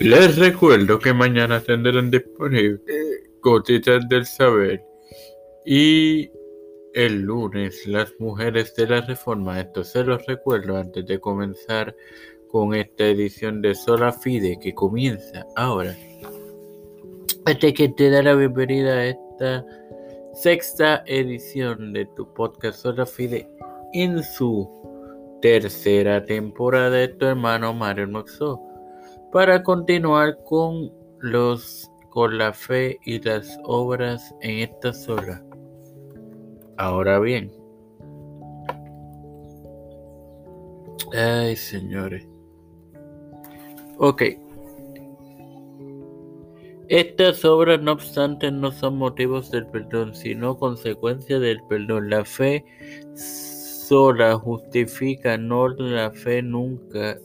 Les recuerdo que mañana tendrán disponible Gotitas del Saber y el lunes las mujeres de la reforma. Esto se los recuerdo antes de comenzar con esta edición de Sola Fide que comienza ahora. Antes que te da la bienvenida a esta sexta edición de tu podcast Sola Fide en su tercera temporada de tu hermano Mario Moxo para continuar con los con la fe y las obras en esta sola. Ahora bien, ay señores, ok. Estas obras, no obstante, no son motivos del perdón, sino consecuencia del perdón. La fe sola justifica, no la fe nunca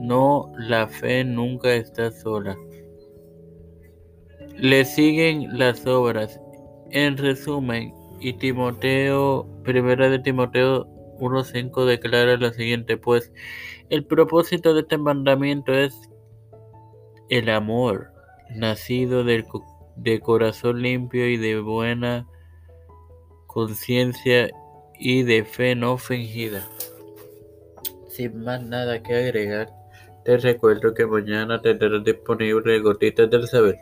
no, la fe nunca está sola. Le siguen las obras. En resumen, y Timoteo, primera de Timoteo 1.5 declara lo siguiente, pues el propósito de este mandamiento es el amor, nacido del, de corazón limpio y de buena conciencia y de fe no fingida. Sin más nada que agregar, te recuerdo que mañana tendrás disponible Gotitas del Saber.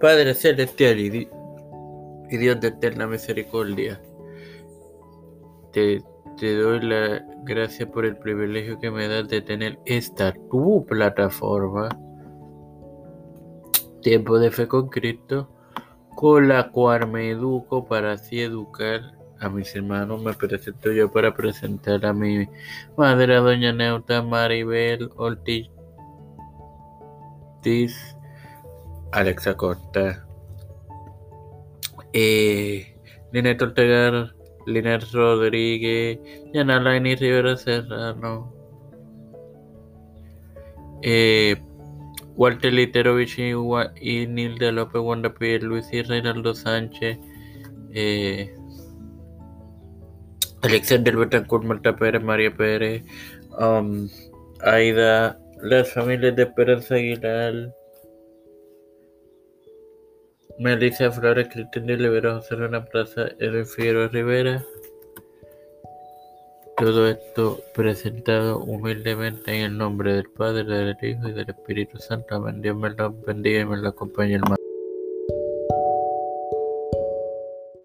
Padre Celestial y, Dios de eterna misericordia, te, te doy la gracia por el privilegio que me das de tener esta tu plataforma, Tiempo de Fe con Cristo, con la cual me educo para así educar a mis hermanos me presento yo para presentar a mi madre, doña Neuta Maribel Ortiz, Alexa Costa, eh, Linet Ortega, Linet Rodríguez, Yanalaini Rivera Serrano, eh, Walter Literovich y, Nilda López Wanda Luis y Reinaldo Sánchez, eh, Alexander Betancourt, Marta Pérez, María Pérez, um, Aida, las familias de Esperanza Aguilar, Melissa Flores, Cristian de Rivera, José Luna Plaza, Edwin Figueroa Rivera. Todo esto presentado humildemente en el nombre del Padre, del Hijo y del Espíritu Santo. Amén. Dios me bendiga y me lo acompañe, hermano.